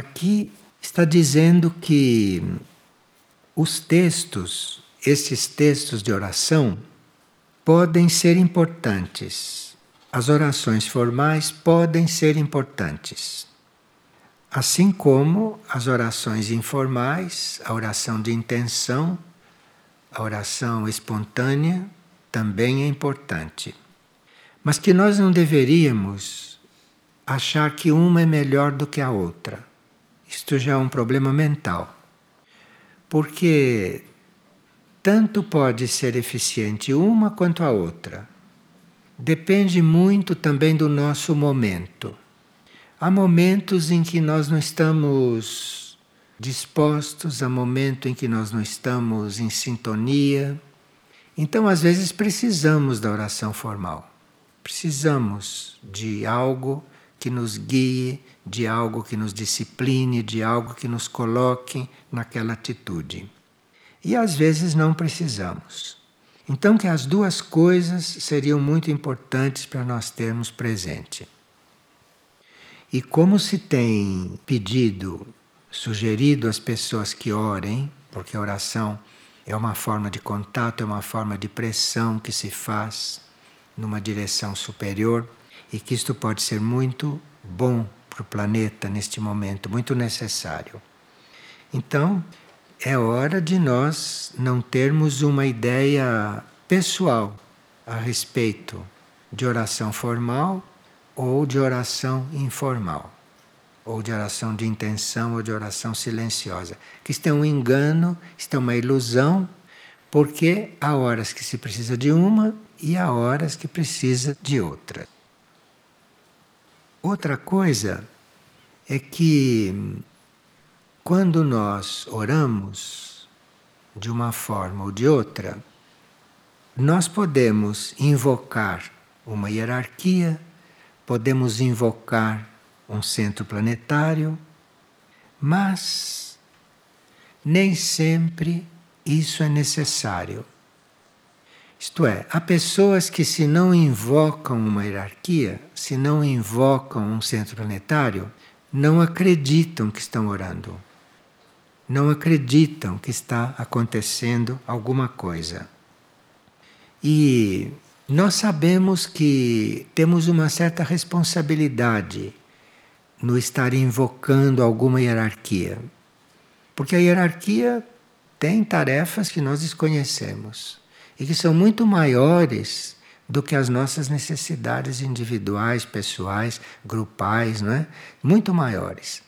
Aqui está dizendo que os textos, esses textos de oração, podem ser importantes. As orações formais podem ser importantes. Assim como as orações informais, a oração de intenção, a oração espontânea também é importante. Mas que nós não deveríamos achar que uma é melhor do que a outra. Isto já é um problema mental. Porque tanto pode ser eficiente uma quanto a outra. Depende muito também do nosso momento. Há momentos em que nós não estamos dispostos, há momentos em que nós não estamos em sintonia. Então, às vezes, precisamos da oração formal. Precisamos de algo que nos guie, de algo que nos discipline, de algo que nos coloque naquela atitude. E às vezes não precisamos. Então, que as duas coisas seriam muito importantes para nós termos presente. E como se tem pedido, sugerido às pessoas que orem, porque a oração é uma forma de contato, é uma forma de pressão que se faz numa direção superior e que isto pode ser muito bom para o planeta neste momento, muito necessário. Então, é hora de nós não termos uma ideia pessoal a respeito de oração formal ou de oração informal, ou de oração de intenção ou de oração silenciosa. Que isto é um engano, isto é uma ilusão, porque há horas que se precisa de uma e há horas que precisa de outra. Outra coisa é que quando nós oramos de uma forma ou de outra, nós podemos invocar uma hierarquia, podemos invocar um centro planetário, mas nem sempre isso é necessário. Isto é, há pessoas que, se não invocam uma hierarquia, se não invocam um centro planetário, não acreditam que estão orando. Não acreditam que está acontecendo alguma coisa. E nós sabemos que temos uma certa responsabilidade no estar invocando alguma hierarquia. Porque a hierarquia tem tarefas que nós desconhecemos e que são muito maiores do que as nossas necessidades individuais, pessoais, grupais, não é? Muito maiores.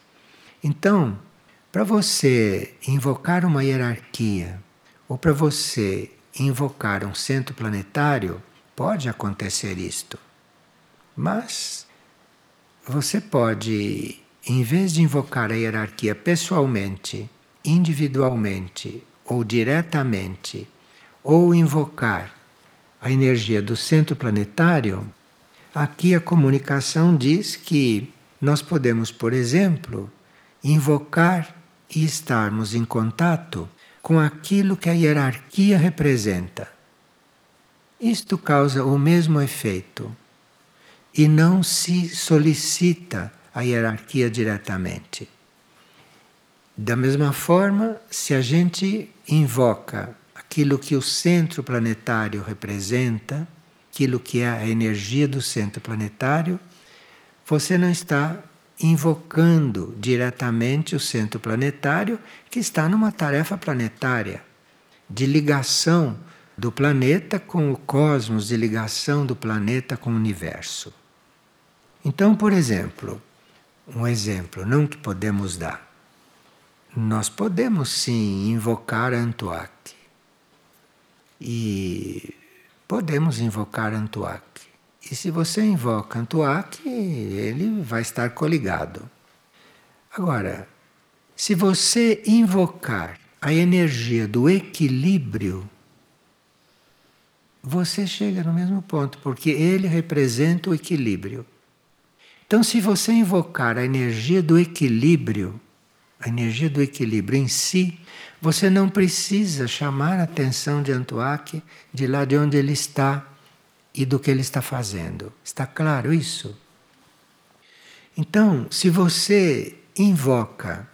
Então, para você invocar uma hierarquia ou para você invocar um centro planetário, pode acontecer isto. Mas você pode, em vez de invocar a hierarquia pessoalmente, individualmente ou diretamente, ou invocar a energia do centro planetário, aqui a comunicação diz que nós podemos, por exemplo, invocar e estarmos em contato com aquilo que a hierarquia representa. Isto causa o mesmo efeito e não se solicita a hierarquia diretamente. Da mesma forma, se a gente invoca aquilo que o centro planetário representa, aquilo que é a energia do centro planetário, você não está invocando diretamente o centro planetário, que está numa tarefa planetária de ligação do planeta com o cosmos, de ligação do planeta com o universo. Então, por exemplo, um exemplo não que podemos dar. Nós podemos sim invocar Antuak. E podemos invocar Antuak. E se você invoca Antuak, ele vai estar coligado. Agora, se você invocar a energia do equilíbrio, você chega no mesmo ponto, porque ele representa o equilíbrio. Então, se você invocar a energia do equilíbrio, a energia do equilíbrio em si, você não precisa chamar a atenção de Antuak de lá de onde ele está e do que ele está fazendo. Está claro isso? Então, se você invoca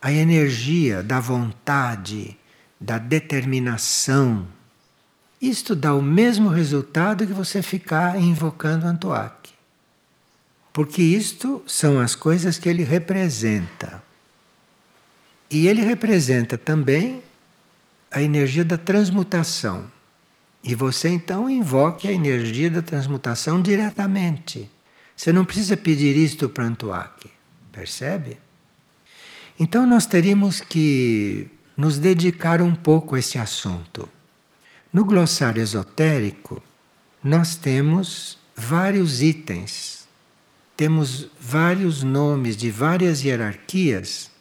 a energia da vontade, da determinação, isto dá o mesmo resultado que você ficar invocando Antoak. Porque isto são as coisas que ele representa. E ele representa também a energia da transmutação. E você então invoque a energia da transmutação diretamente. Você não precisa pedir isto para Antoak, percebe? Então nós teríamos que nos dedicar um pouco a esse assunto. No glossário esotérico, nós temos vários itens, temos vários nomes de várias hierarquias,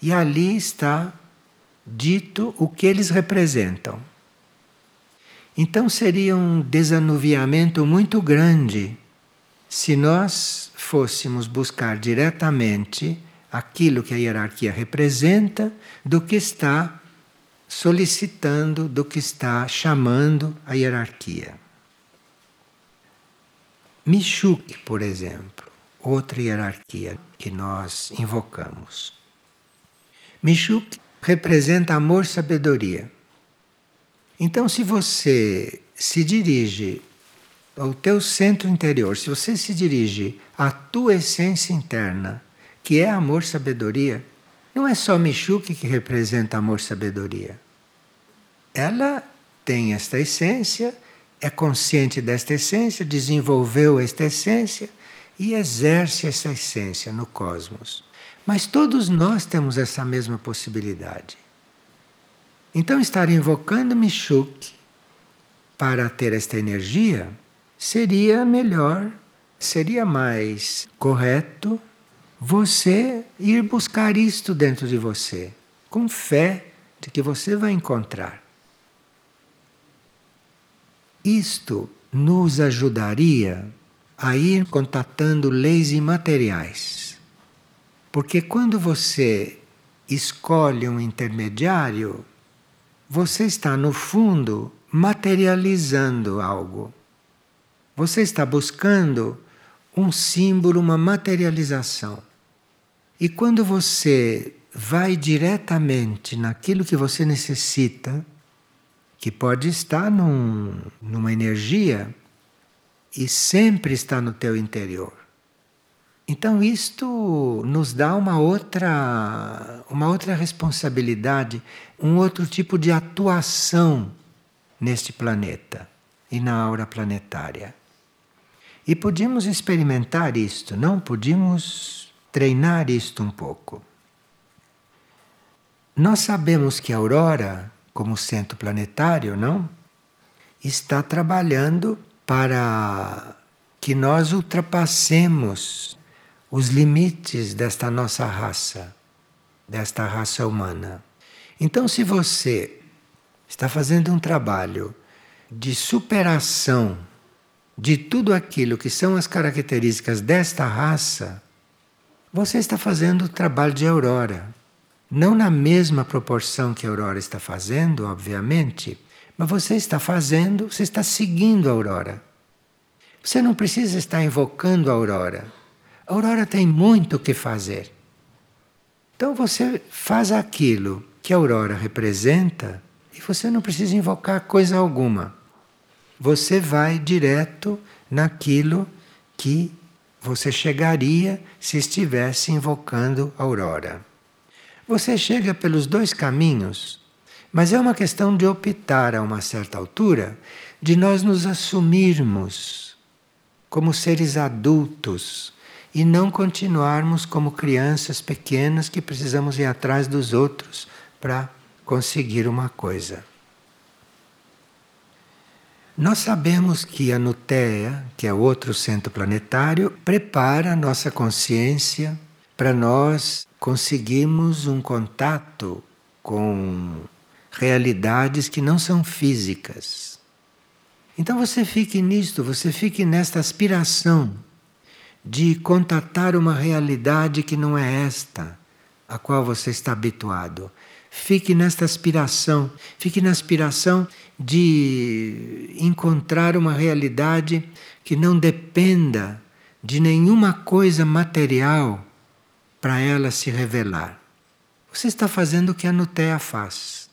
e ali está dito o que eles representam. Então seria um desanuviamento muito grande se nós fôssemos buscar diretamente aquilo que a hierarquia representa do que está solicitando, do que está chamando a hierarquia. Mishuk, por exemplo, outra hierarquia que nós invocamos. Mishuk representa amor-sabedoria. Então, se você se dirige ao teu centro interior, se você se dirige à tua essência interna, que é amor-sabedoria, não é só Michuque que representa amor-sabedoria. Ela tem esta essência, é consciente desta essência, desenvolveu esta essência e exerce essa essência no cosmos. Mas todos nós temos essa mesma possibilidade. Então, estar invocando Michuque para ter esta energia seria melhor, seria mais correto você ir buscar isto dentro de você, com fé de que você vai encontrar. Isto nos ajudaria a ir contatando leis imateriais. Porque quando você escolhe um intermediário, você está, no fundo, materializando algo. Você está buscando um símbolo, uma materialização. E quando você vai diretamente naquilo que você necessita, que pode estar num, numa energia e sempre está no teu interior. Então isto nos dá uma outra uma outra responsabilidade, um outro tipo de atuação neste planeta e na aura planetária. E podíamos experimentar isto, não podíamos treinar isto um pouco. Nós sabemos que a aurora, como centro planetário, não, está trabalhando para que nós ultrapassemos os limites desta nossa raça, desta raça humana. Então, se você está fazendo um trabalho de superação de tudo aquilo que são as características desta raça, você está fazendo o trabalho de Aurora. Não na mesma proporção que Aurora está fazendo, obviamente, mas você está fazendo, você está seguindo a Aurora. Você não precisa estar invocando a Aurora. A Aurora tem muito o que fazer. Então você faz aquilo que a Aurora representa e você não precisa invocar coisa alguma. Você vai direto naquilo que você chegaria se estivesse invocando a aurora. Você chega pelos dois caminhos, mas é uma questão de optar a uma certa altura de nós nos assumirmos como seres adultos e não continuarmos como crianças pequenas que precisamos ir atrás dos outros para conseguir uma coisa. Nós sabemos que a Nutea, que é outro centro planetário, prepara a nossa consciência para nós conseguirmos um contato com realidades que não são físicas. Então você fique nisto, você fique nesta aspiração de contatar uma realidade que não é esta, a qual você está habituado. Fique nesta aspiração, fique na aspiração de encontrar uma realidade que não dependa de nenhuma coisa material para ela se revelar. Você está fazendo o que a Nutea faz.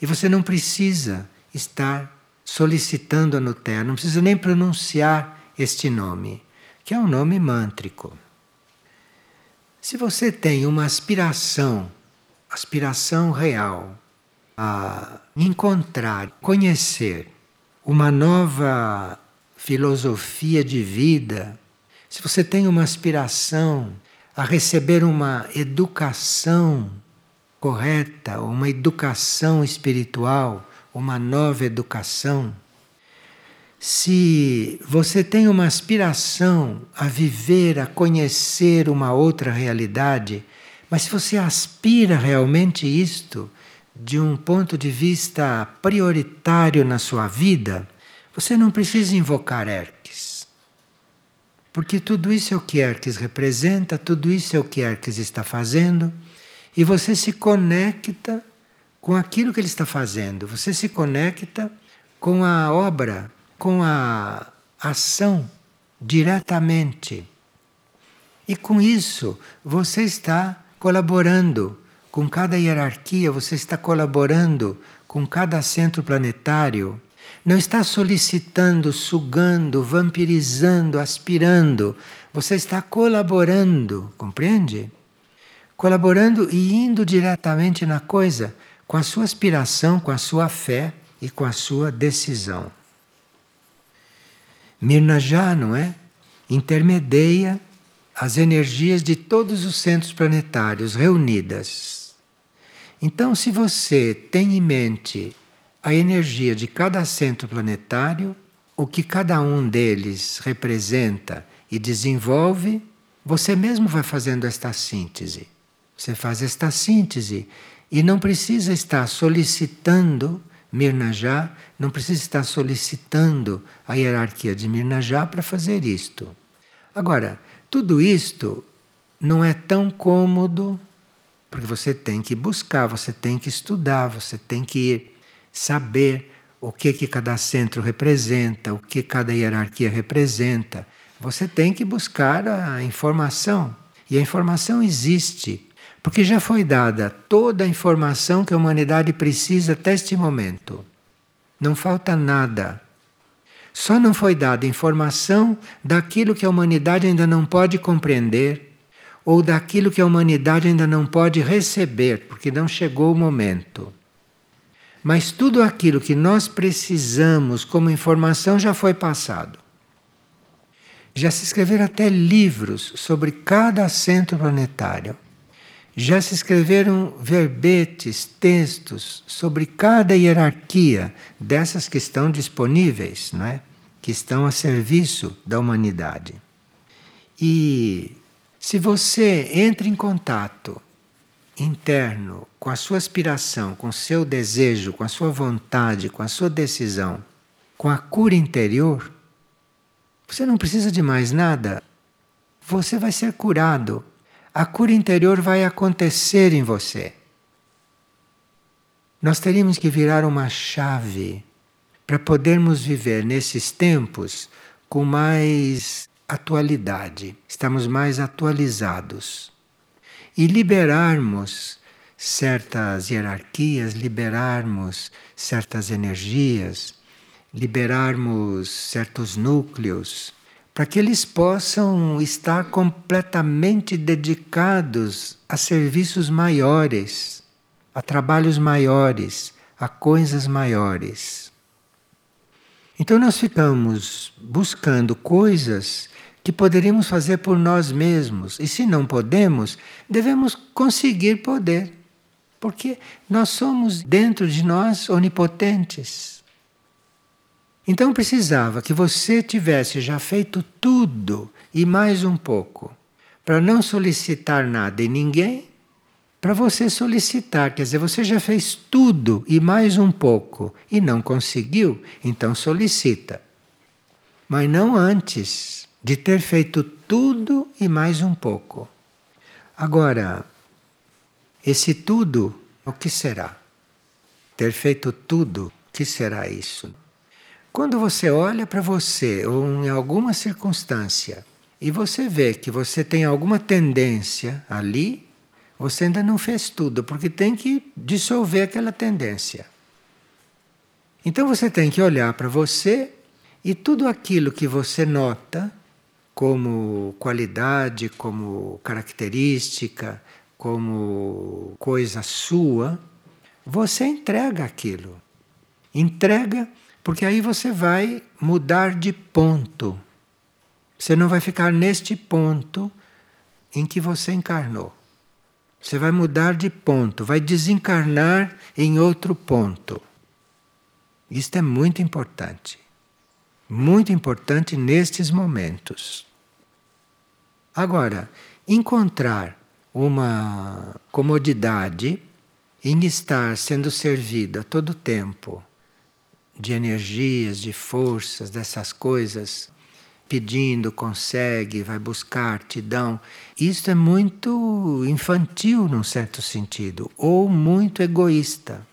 E você não precisa estar solicitando a Nutea, não precisa nem pronunciar este nome, que é um nome mântrico. Se você tem uma aspiração, aspiração real, a encontrar, conhecer uma nova filosofia de vida, se você tem uma aspiração a receber uma educação correta, uma educação espiritual, uma nova educação, se você tem uma aspiração a viver, a conhecer uma outra realidade, mas se você aspira realmente isto de um ponto de vista prioritário na sua vida, você não precisa invocar Erques. Porque tudo isso é o que Erques representa, tudo isso é o que Erques está fazendo, e você se conecta com aquilo que ele está fazendo, você se conecta com a obra com a ação diretamente. E com isso, você está colaborando com cada hierarquia, você está colaborando com cada centro planetário. Não está solicitando, sugando, vampirizando, aspirando. Você está colaborando, compreende? Colaborando e indo diretamente na coisa, com a sua aspiração, com a sua fé e com a sua decisão. Mirna já, não é? Intermedia as energias de todos os centros planetários reunidas. Então, se você tem em mente a energia de cada centro planetário, o que cada um deles representa e desenvolve, você mesmo vai fazendo esta síntese. Você faz esta síntese e não precisa estar solicitando Mirnajá não precisa estar solicitando a hierarquia de Mirnajá para fazer isto. Agora, tudo isto não é tão cômodo, porque você tem que buscar, você tem que estudar, você tem que saber o que, que cada centro representa, o que cada hierarquia representa. Você tem que buscar a informação. E a informação existe. Porque já foi dada toda a informação que a humanidade precisa até este momento. Não falta nada. Só não foi dada informação daquilo que a humanidade ainda não pode compreender ou daquilo que a humanidade ainda não pode receber, porque não chegou o momento. Mas tudo aquilo que nós precisamos como informação já foi passado. Já se escreveram até livros sobre cada centro planetário. Já se escreveram verbetes, textos sobre cada hierarquia dessas que estão disponíveis, não é? que estão a serviço da humanidade. E se você entra em contato interno com a sua aspiração, com o seu desejo, com a sua vontade, com a sua decisão, com a cura interior, você não precisa de mais nada. Você vai ser curado a cura interior vai acontecer em você. Nós teríamos que virar uma chave para podermos viver nesses tempos com mais atualidade, estamos mais atualizados e liberarmos certas hierarquias, liberarmos certas energias, liberarmos certos núcleos para que eles possam estar completamente dedicados a serviços maiores, a trabalhos maiores, a coisas maiores. Então nós ficamos buscando coisas que poderíamos fazer por nós mesmos, e se não podemos, devemos conseguir poder, porque nós somos dentro de nós onipotentes. Então precisava que você tivesse já feito tudo e mais um pouco, para não solicitar nada em ninguém, para você solicitar, quer dizer, você já fez tudo e mais um pouco e não conseguiu, então solicita. Mas não antes de ter feito tudo e mais um pouco. Agora, esse tudo, o que será? Ter feito tudo, o que será isso? Quando você olha para você ou em alguma circunstância e você vê que você tem alguma tendência ali, você ainda não fez tudo, porque tem que dissolver aquela tendência. Então você tem que olhar para você e tudo aquilo que você nota como qualidade, como característica, como coisa sua, você entrega aquilo. Entrega, porque aí você vai mudar de ponto. Você não vai ficar neste ponto em que você encarnou. Você vai mudar de ponto, vai desencarnar em outro ponto. Isto é muito importante. Muito importante nestes momentos. Agora, encontrar uma comodidade em estar sendo servido a todo tempo de energias, de forças, dessas coisas, pedindo, consegue, vai buscar, te dão. Isso é muito infantil, num certo sentido, ou muito egoísta.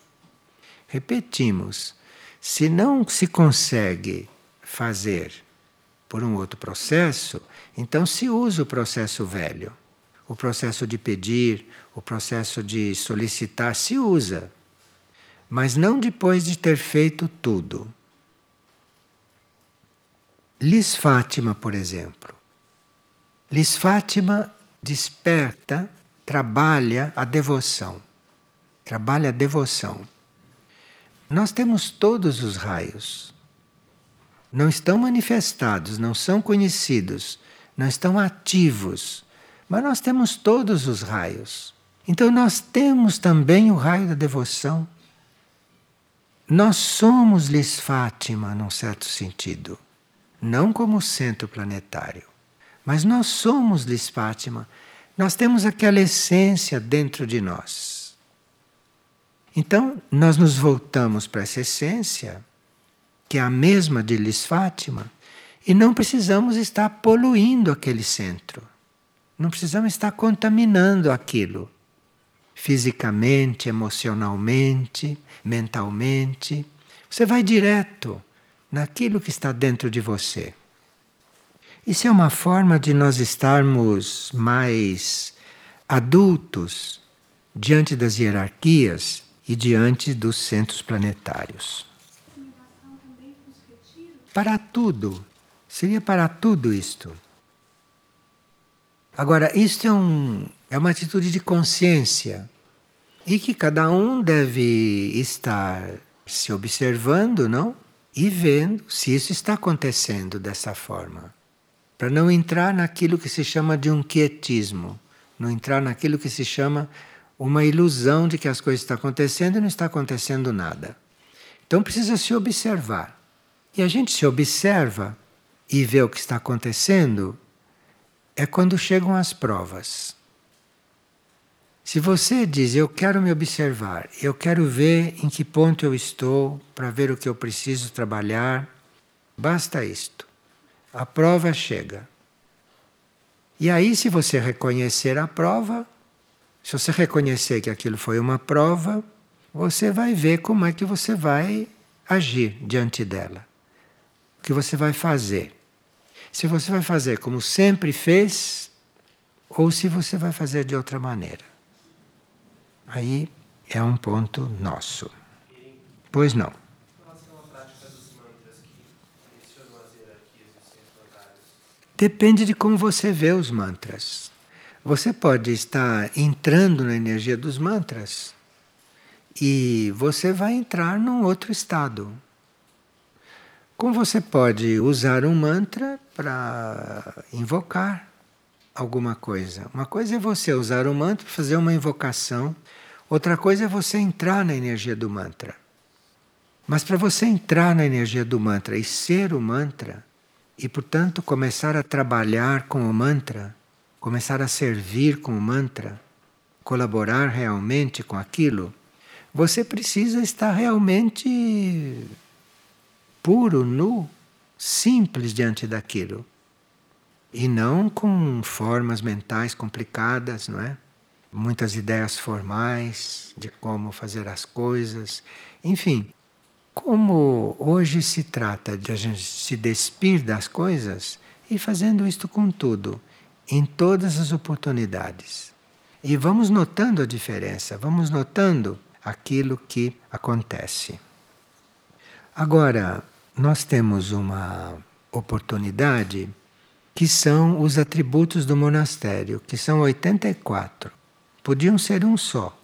Repetimos, se não se consegue fazer por um outro processo, então se usa o processo velho. O processo de pedir, o processo de solicitar, se usa mas não depois de ter feito tudo. Lis Fátima, por exemplo. Lis Fátima desperta, trabalha a devoção. Trabalha a devoção. Nós temos todos os raios. Não estão manifestados, não são conhecidos, não estão ativos, mas nós temos todos os raios. Então nós temos também o raio da devoção. Nós somos Lis Fátima, num certo sentido. Não como centro planetário, mas nós somos Lis Fátima. Nós temos aquela essência dentro de nós. Então, nós nos voltamos para essa essência, que é a mesma de Lis Fátima, e não precisamos estar poluindo aquele centro. Não precisamos estar contaminando aquilo fisicamente, emocionalmente, mentalmente. Você vai direto naquilo que está dentro de você. Isso é uma forma de nós estarmos mais adultos diante das hierarquias e diante dos centros planetários. Para tudo. Seria para tudo isto. Agora, isto é, um, é uma atitude de consciência e que cada um deve estar se observando, não? E vendo se isso está acontecendo dessa forma. Para não entrar naquilo que se chama de um quietismo, não entrar naquilo que se chama uma ilusão de que as coisas estão acontecendo e não está acontecendo nada. Então precisa se observar. E a gente se observa e vê o que está acontecendo é quando chegam as provas. Se você diz, eu quero me observar, eu quero ver em que ponto eu estou para ver o que eu preciso trabalhar, basta isto. A prova chega. E aí, se você reconhecer a prova, se você reconhecer que aquilo foi uma prova, você vai ver como é que você vai agir diante dela. O que você vai fazer. Se você vai fazer como sempre fez, ou se você vai fazer de outra maneira. Aí é um ponto nosso. Pois não. Depende de como você vê os mantras. Você pode estar entrando na energia dos mantras e você vai entrar num outro estado. Como você pode usar um mantra para invocar alguma coisa. Uma coisa é você usar o mantra para fazer uma invocação Outra coisa é você entrar na energia do mantra. Mas para você entrar na energia do mantra e ser o mantra, e portanto começar a trabalhar com o mantra, começar a servir com o mantra, colaborar realmente com aquilo, você precisa estar realmente puro, nu, simples diante daquilo. E não com formas mentais complicadas, não é? Muitas ideias formais de como fazer as coisas. Enfim, como hoje se trata de a gente se despir das coisas, e fazendo isto com tudo, em todas as oportunidades. E vamos notando a diferença, vamos notando aquilo que acontece. Agora, nós temos uma oportunidade que são os atributos do monastério, que são 84. Podiam ser um só,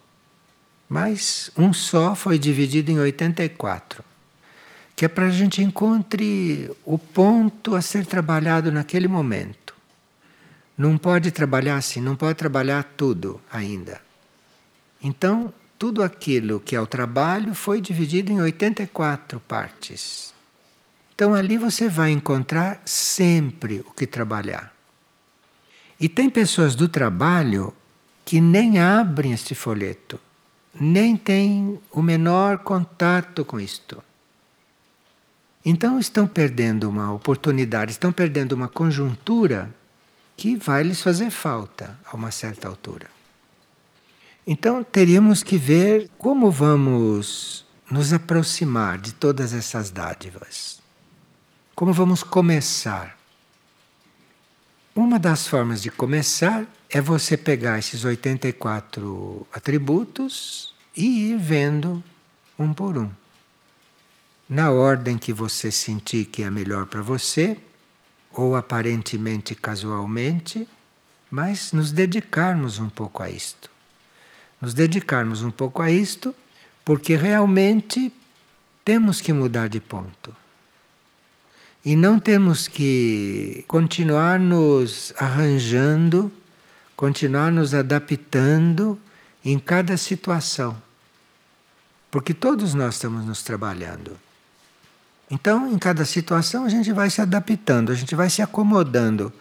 mas um só foi dividido em 84, que é para a gente encontre o ponto a ser trabalhado naquele momento. Não pode trabalhar assim, não pode trabalhar tudo ainda. Então, tudo aquilo que é o trabalho foi dividido em 84 partes. Então ali você vai encontrar sempre o que trabalhar. E tem pessoas do trabalho que nem abrem este folheto, nem têm o menor contato com isto. Então estão perdendo uma oportunidade, estão perdendo uma conjuntura que vai lhes fazer falta a uma certa altura. Então teríamos que ver como vamos nos aproximar de todas essas dádivas. Como vamos começar? Uma das formas de começar é você pegar esses 84 atributos e ir vendo um por um. Na ordem que você sentir que é melhor para você, ou aparentemente casualmente, mas nos dedicarmos um pouco a isto. Nos dedicarmos um pouco a isto, porque realmente temos que mudar de ponto. E não temos que continuar nos arranjando, continuar nos adaptando em cada situação. Porque todos nós estamos nos trabalhando. Então, em cada situação, a gente vai se adaptando, a gente vai se acomodando.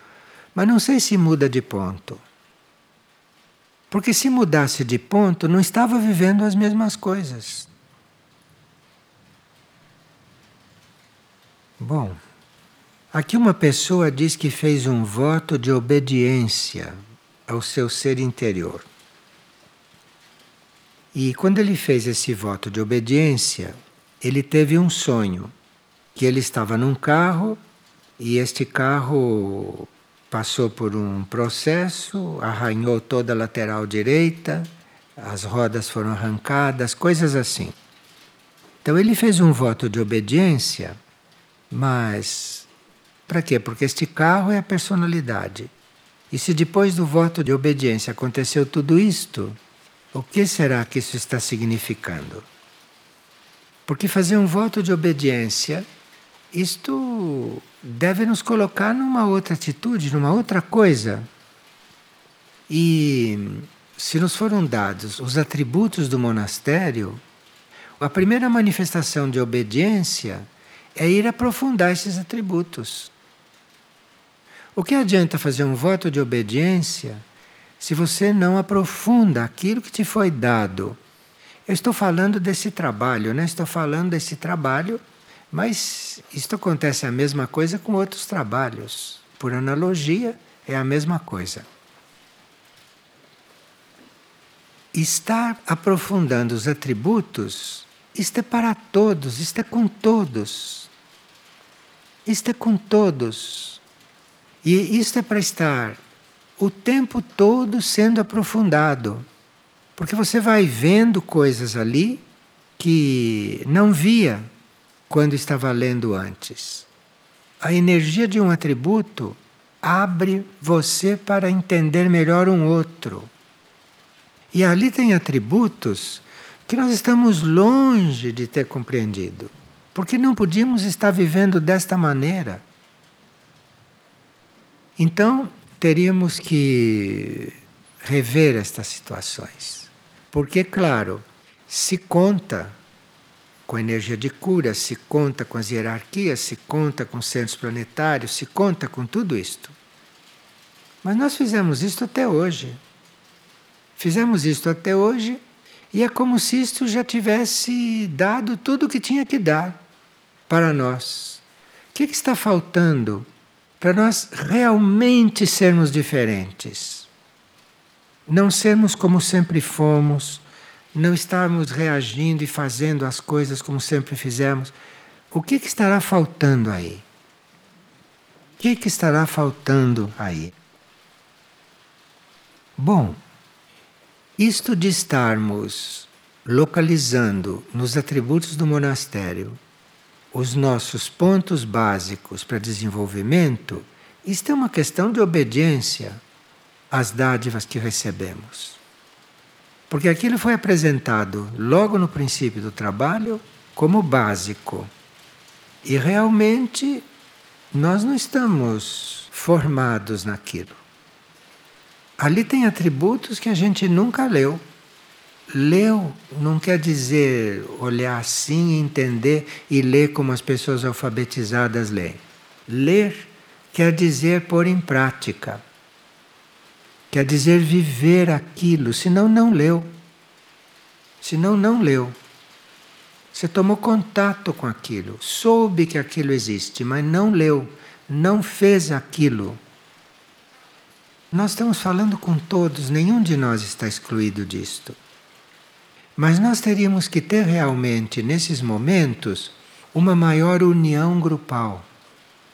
Mas não sei se muda de ponto. Porque se mudasse de ponto, não estava vivendo as mesmas coisas. Bom. Aqui uma pessoa diz que fez um voto de obediência ao seu ser interior. E quando ele fez esse voto de obediência, ele teve um sonho que ele estava num carro e este carro passou por um processo, arranhou toda a lateral direita, as rodas foram arrancadas, coisas assim. Então ele fez um voto de obediência, mas para quê? Porque este carro é a personalidade. E se depois do voto de obediência aconteceu tudo isto, o que será que isso está significando? Porque fazer um voto de obediência, isto deve nos colocar numa outra atitude, numa outra coisa. E se nos foram dados os atributos do monastério, a primeira manifestação de obediência é ir aprofundar esses atributos. O que adianta fazer um voto de obediência se você não aprofunda aquilo que te foi dado? Eu estou falando desse trabalho, né? Estou falando desse trabalho, mas isto acontece a mesma coisa com outros trabalhos. Por analogia, é a mesma coisa. Estar aprofundando os atributos, isto é para todos, isto é com todos. Isto é com todos. E isto é para estar o tempo todo sendo aprofundado. Porque você vai vendo coisas ali que não via quando estava lendo antes. A energia de um atributo abre você para entender melhor um outro. E ali tem atributos que nós estamos longe de ter compreendido, porque não podíamos estar vivendo desta maneira. Então, teríamos que rever estas situações. Porque, claro, se conta com a energia de cura, se conta com as hierarquias, se conta com os centros planetários, se conta com tudo isto. Mas nós fizemos isto até hoje. Fizemos isto até hoje e é como se isto já tivesse dado tudo o que tinha que dar para nós. O que, que está faltando para nós realmente sermos diferentes. Não sermos como sempre fomos, não estarmos reagindo e fazendo as coisas como sempre fizemos. O que, que estará faltando aí? que, que estará faltando aí? Bom, isto de estarmos localizando nos atributos do monastério os nossos pontos básicos para desenvolvimento, isto é uma questão de obediência às dádivas que recebemos. Porque aquilo foi apresentado logo no princípio do trabalho como básico. E realmente nós não estamos formados naquilo. Ali tem atributos que a gente nunca leu. Leu não quer dizer olhar assim, entender e ler como as pessoas alfabetizadas leem. Ler quer dizer pôr em prática. Quer dizer viver aquilo, senão não leu. Senão não leu. Você tomou contato com aquilo, soube que aquilo existe, mas não leu, não fez aquilo. Nós estamos falando com todos, nenhum de nós está excluído disto. Mas nós teríamos que ter realmente, nesses momentos, uma maior união grupal.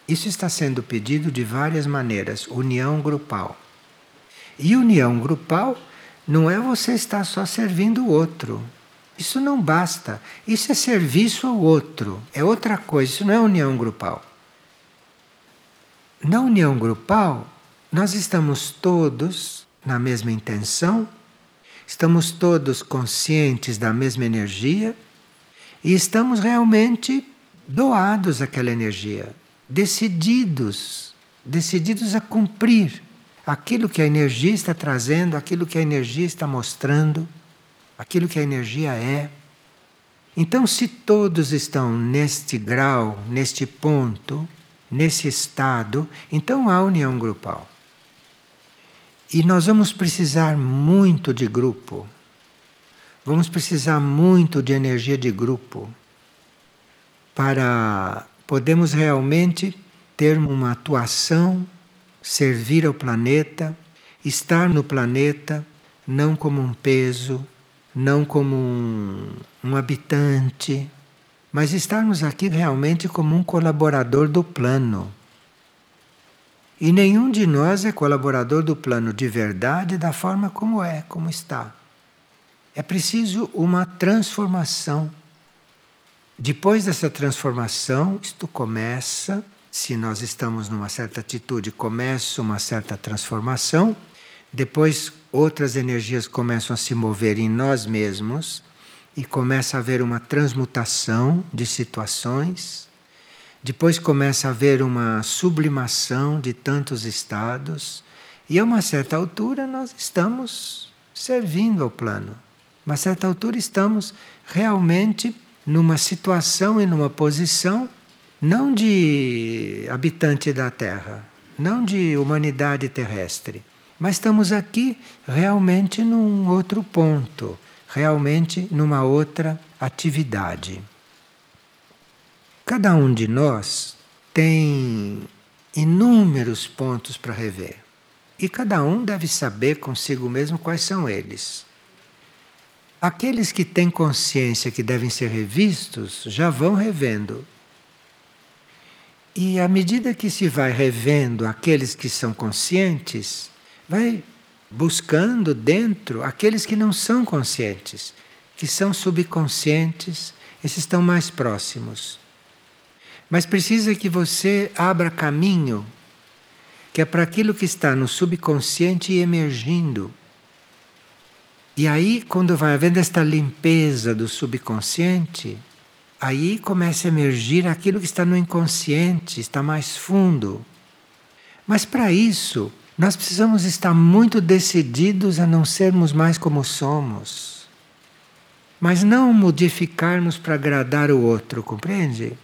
Isso está sendo pedido de várias maneiras união grupal. E união grupal não é você estar só servindo o outro. Isso não basta. Isso é serviço ao outro. É outra coisa. Isso não é união grupal. Na união grupal, nós estamos todos na mesma intenção estamos todos conscientes da mesma energia e estamos realmente doados àquela energia, decididos, decididos a cumprir aquilo que a energia está trazendo, aquilo que a energia está mostrando, aquilo que a energia é. Então, se todos estão neste grau, neste ponto, nesse estado, então há união grupal. E nós vamos precisar muito de grupo. Vamos precisar muito de energia de grupo para podermos realmente ter uma atuação, servir ao planeta, estar no planeta não como um peso, não como um, um habitante, mas estarmos aqui realmente como um colaborador do plano. E nenhum de nós é colaborador do plano de verdade da forma como é, como está. É preciso uma transformação. Depois dessa transformação, isto começa, se nós estamos numa certa atitude, começa uma certa transformação, depois outras energias começam a se mover em nós mesmos e começa a haver uma transmutação de situações depois começa a haver uma sublimação de tantos estados, e a uma certa altura nós estamos servindo ao plano. Uma certa altura estamos realmente numa situação e numa posição não de habitante da Terra, não de humanidade terrestre, mas estamos aqui realmente num outro ponto, realmente numa outra atividade. Cada um de nós tem inúmeros pontos para rever. E cada um deve saber consigo mesmo quais são eles. Aqueles que têm consciência que devem ser revistos já vão revendo. E à medida que se vai revendo aqueles que são conscientes, vai buscando dentro aqueles que não são conscientes, que são subconscientes, esses estão mais próximos. Mas precisa que você abra caminho, que é para aquilo que está no subconsciente e emergindo. E aí, quando vai havendo esta limpeza do subconsciente, aí começa a emergir aquilo que está no inconsciente, está mais fundo. Mas para isso, nós precisamos estar muito decididos a não sermos mais como somos. Mas não modificarmos para agradar o outro, compreende?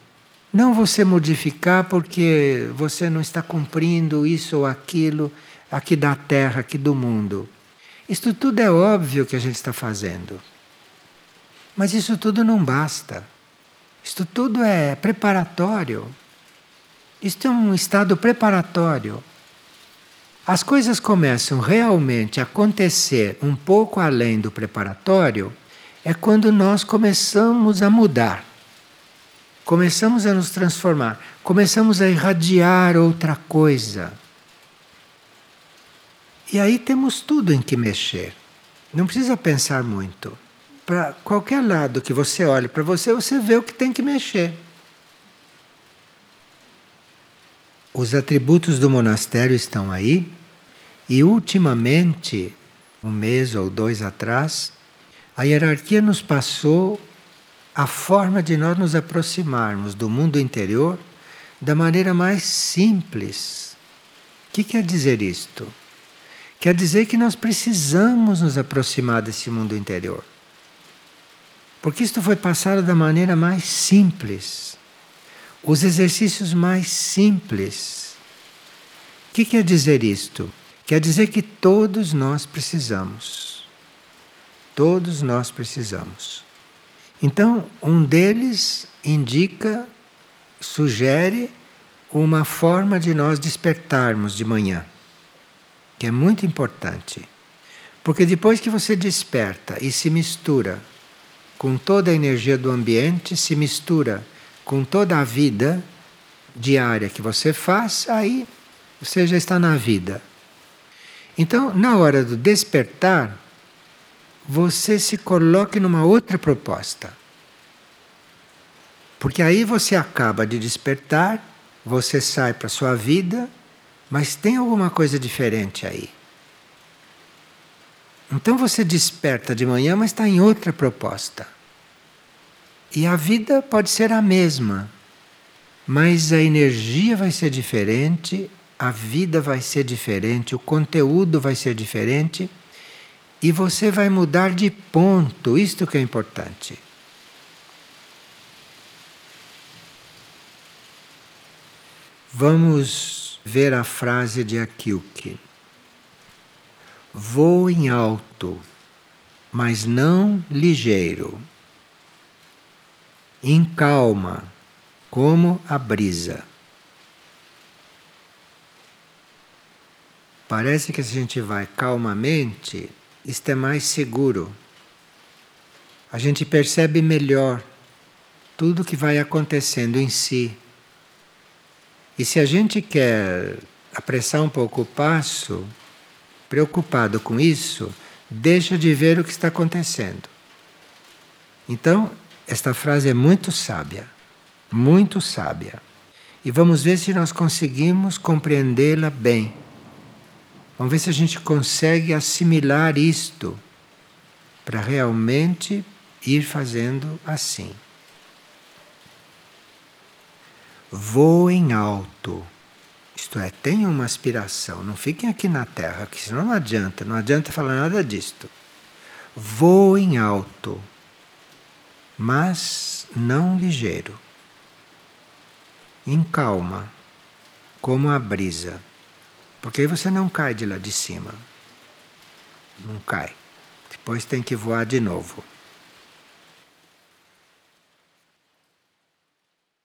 Não você modificar porque você não está cumprindo isso ou aquilo aqui da terra, aqui do mundo. Isto tudo é óbvio que a gente está fazendo. Mas isso tudo não basta. Isto tudo é preparatório. Isto é um estado preparatório. As coisas começam realmente a acontecer um pouco além do preparatório é quando nós começamos a mudar começamos a nos transformar, começamos a irradiar outra coisa. E aí temos tudo em que mexer. Não precisa pensar muito. Para qualquer lado que você olhe para você, você vê o que tem que mexer. Os atributos do monastério estão aí, e ultimamente, um mês ou dois atrás, a hierarquia nos passou a forma de nós nos aproximarmos do mundo interior da maneira mais simples. O que quer dizer isto? Quer dizer que nós precisamos nos aproximar desse mundo interior. Porque isto foi passado da maneira mais simples. Os exercícios mais simples. O que quer dizer isto? Quer dizer que todos nós precisamos. Todos nós precisamos. Então, um deles indica, sugere uma forma de nós despertarmos de manhã, que é muito importante. Porque depois que você desperta e se mistura com toda a energia do ambiente, se mistura com toda a vida diária que você faz, aí você já está na vida. Então, na hora do despertar, você se coloque numa outra proposta. Porque aí você acaba de despertar, você sai para a sua vida, mas tem alguma coisa diferente aí. Então você desperta de manhã, mas está em outra proposta. E a vida pode ser a mesma, mas a energia vai ser diferente, a vida vai ser diferente, o conteúdo vai ser diferente e você vai mudar de ponto. Isto que é importante. Vamos ver a frase de Akilke. Voe alto, mas não ligeiro. Em calma, como a brisa. Parece que se a gente vai calmamente, é mais seguro. A gente percebe melhor tudo que vai acontecendo em si. E se a gente quer apressar um pouco o passo, preocupado com isso, deixa de ver o que está acontecendo. Então, esta frase é muito sábia, muito sábia. E vamos ver se nós conseguimos compreendê-la bem. Vamos ver se a gente consegue assimilar isto para realmente ir fazendo assim. Voem alto. Isto é, tenham uma aspiração, não fiquem aqui na terra, que senão não adianta, não adianta falar nada disto. Voem alto, mas não ligeiro. Em calma, como a brisa. Porque aí você não cai de lá de cima. Não cai. Depois tem que voar de novo.